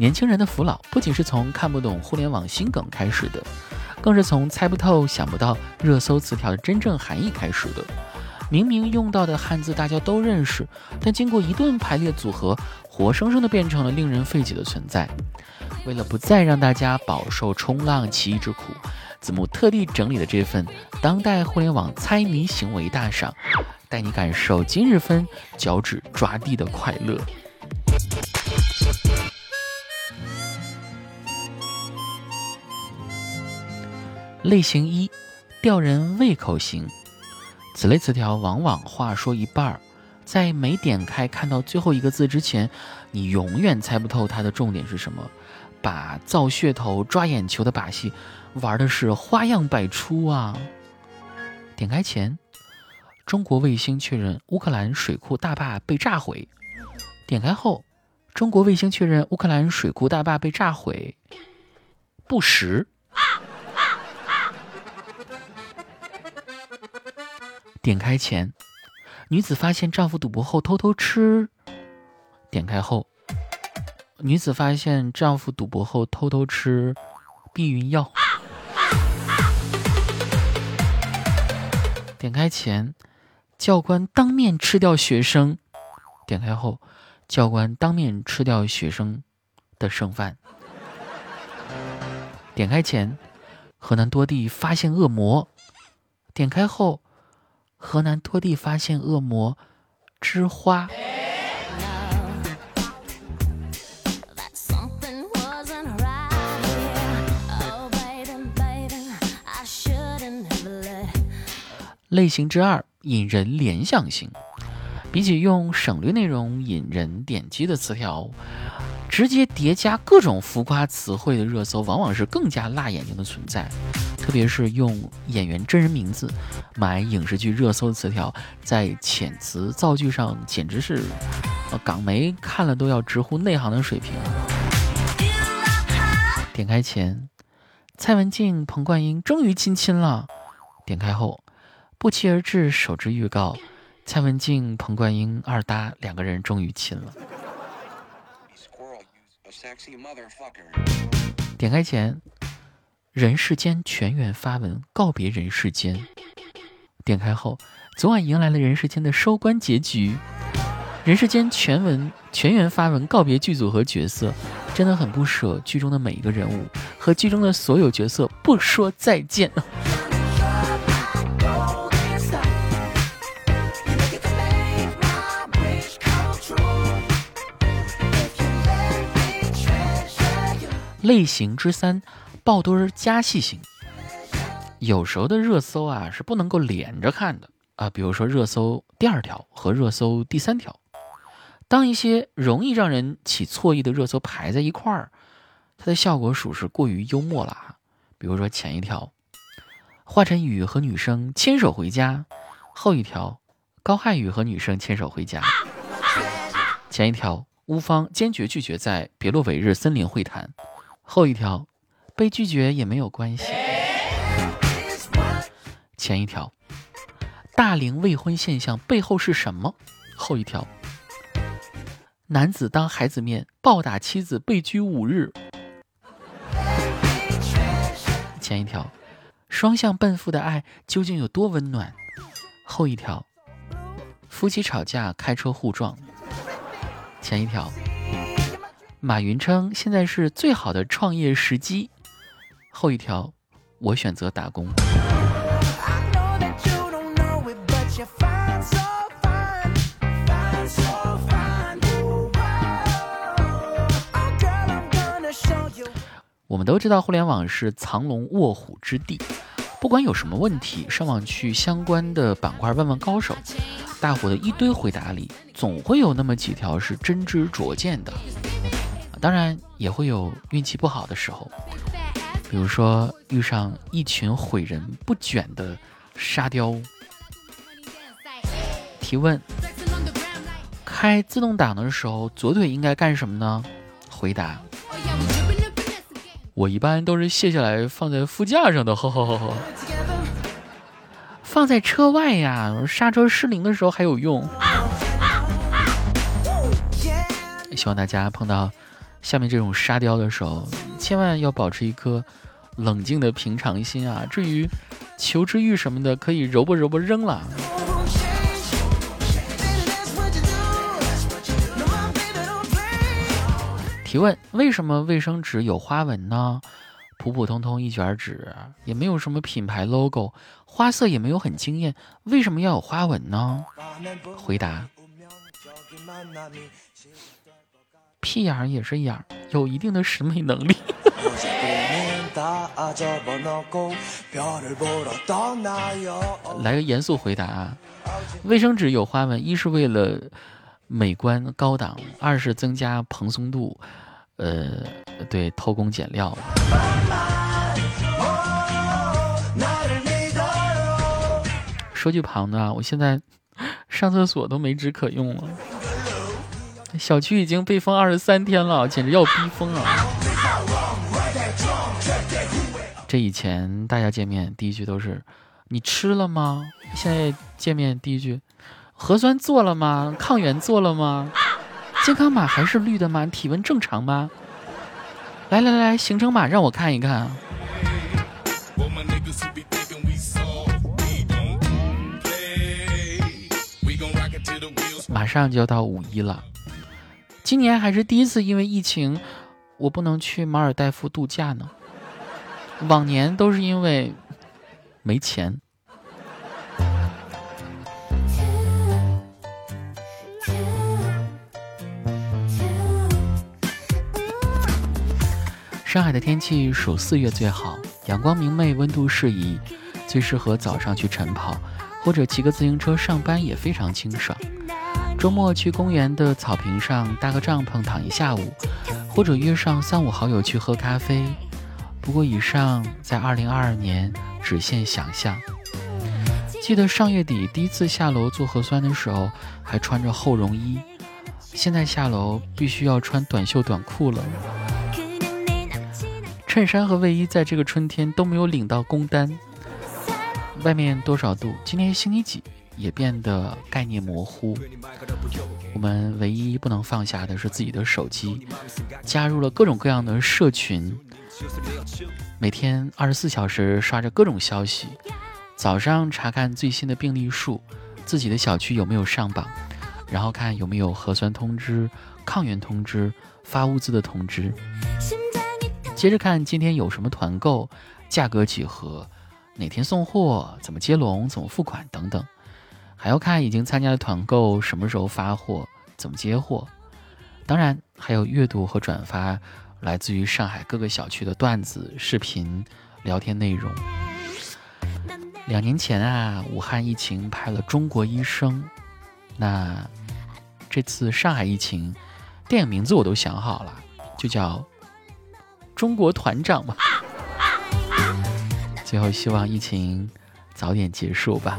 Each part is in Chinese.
年轻人的扶老不仅是从看不懂互联网新梗开始的，更是从猜不透、想不到热搜词条的真正含义开始的。明明用到的汉字大家都认识，但经过一顿排列组合，活生生的变成了令人费解的存在。为了不再让大家饱受冲浪奇异之苦，子木特地整理了这份当代互联网猜谜行为大赏，带你感受今日份脚趾抓地的快乐。类型一，吊人胃口型。此类词条往往话说一半儿，在没点开看到最后一个字之前，你永远猜不透它的重点是什么。把造噱头、抓眼球的把戏玩的是花样百出啊！点开前，中国卫星确认乌克兰水库大坝被炸毁；点开后，中国卫星确认乌克兰水库大坝被炸毁，不实。点开前，女子发现丈夫赌博后偷偷吃；点开后，女子发现丈夫赌博后偷偷吃避孕药。点开前，教官当面吃掉学生；点开后，教官当面吃掉学生的剩饭。点开前，河南多地发现恶魔；点开后。河南多地发现恶魔之花。类型之二，引人联想型。比起用省略内容引人点击的词条。直接叠加各种浮夸词汇的热搜，往往是更加辣眼睛的存在。特别是用演员真人名字买影视剧热搜的词条，在遣词造句上简直是港媒看了都要直呼内行的水平。点开前，蔡文静、彭冠英终于亲亲了；点开后，不期而至首支预告，蔡文静、彭冠英二搭两个人终于亲了。点开前，人世间全员发文告别人世间。点开后，昨晚迎来了人世间的收官结局。人世间全文全员发文告别剧组和角色，真的很不舍剧中的每一个人物和剧中的所有角色，不说再见。类型之三，爆墩加戏型。有时候的热搜啊是不能够连着看的啊，比如说热搜第二条和热搜第三条。当一些容易让人起错意的热搜排在一块儿，它的效果属实过于幽默了啊。比如说前一条，华晨宇和女生牵手回家；后一条，高瀚宇和女生牵手回家。前一条，乌方坚决拒绝在别洛韦日森林会谈。后一条，被拒绝也没有关系。前一条，大龄未婚现象背后是什么？后一条，男子当孩子面暴打妻子被拘五日。前一条，双向奔赴的爱究竟有多温暖？后一条，夫妻吵架开车互撞。前一条。马云称现在是最好的创业时机。后一条，我选择打工。我们都知道，互联网是藏龙卧虎之地，不管有什么问题，上网去相关的板块问问高手，大伙的一堆回答里，总会有那么几条是真知灼见的。当然也会有运气不好的时候，比如说遇上一群毁人不卷的沙雕。提问：开自动挡的时候，左腿应该干什么呢？回答：我一般都是卸下来放在副驾上的，呵呵呵呵。放在车外呀，刹车失灵的时候还有用。希望大家碰到。下面这种沙雕的时候，千万要保持一颗冷静的平常心啊。至于求知欲什么的，可以揉吧揉吧扔了。提问：为什么卫生纸有花纹呢？普普通通一卷纸，也没有什么品牌 logo，花色也没有很惊艳，为什么要有花纹呢？回答：屁眼儿也是眼儿，有一定的审美能力。来个严肃回答啊！卫生纸有花纹，一是为了。美观高档，二是增加蓬松度，呃，对，偷工减料。说句旁的啊，我现在上厕所都没纸可用了。小区已经被封二十三天了，简直要逼疯了。这以前大家见面第一句都是“你吃了吗？”现在见面第一句。核酸做了吗？抗原做了吗？健康码还是绿的吗？体温正常吗？来来来，行程码让我看一看。马上就要到五一了，今年还是第一次因为疫情，我不能去马尔代夫度假呢。往年都是因为没钱。上海的天气属四月最好，阳光明媚，温度适宜，最适合早上去晨跑，或者骑个自行车上班也非常清爽。周末去公园的草坪上搭个帐篷躺一下午，或者约上三五好友去喝咖啡。不过以上在二零二二年只限想象。记得上月底第一次下楼做核酸的时候，还穿着厚绒衣，现在下楼必须要穿短袖短裤了。衬衫和卫衣在这个春天都没有领到工单。外面多少度？今天星期几？也变得概念模糊。我们唯一不能放下的是自己的手机，加入了各种各样的社群，每天二十四小时刷着各种消息。早上查看最新的病例数，自己的小区有没有上榜，然后看有没有核酸通知、抗原通知、发物资的通知。接着看今天有什么团购，价格几何，哪天送货，怎么接龙，怎么付款等等，还要看已经参加的团购什么时候发货，怎么接货。当然还有阅读和转发来自于上海各个小区的段子、视频、聊天内容。两年前啊，武汉疫情拍了《中国医生》，那这次上海疫情，电影名字我都想好了，就叫。中国团长嘛，最后希望疫情早点结束吧。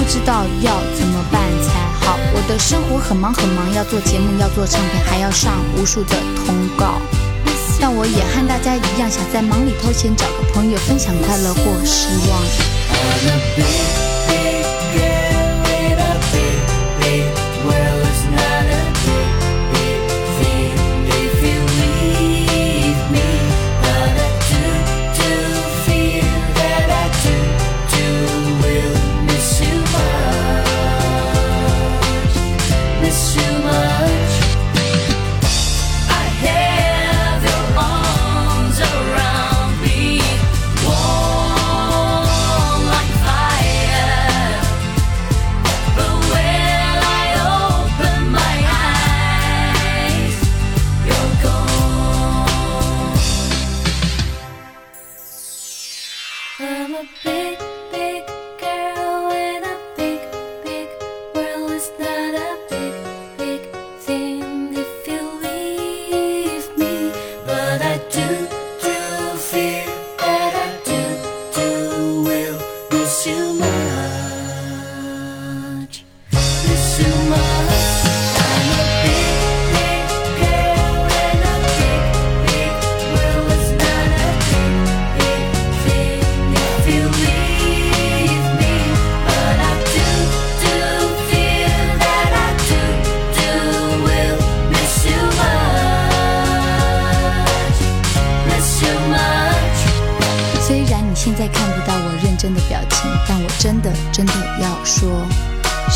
不知道要怎么办才好。我的生活很忙很忙，要做节目，要做唱片，还要上无数的通告。但我也和大家一样，想在忙里偷闲，找个朋友分享快乐或失望。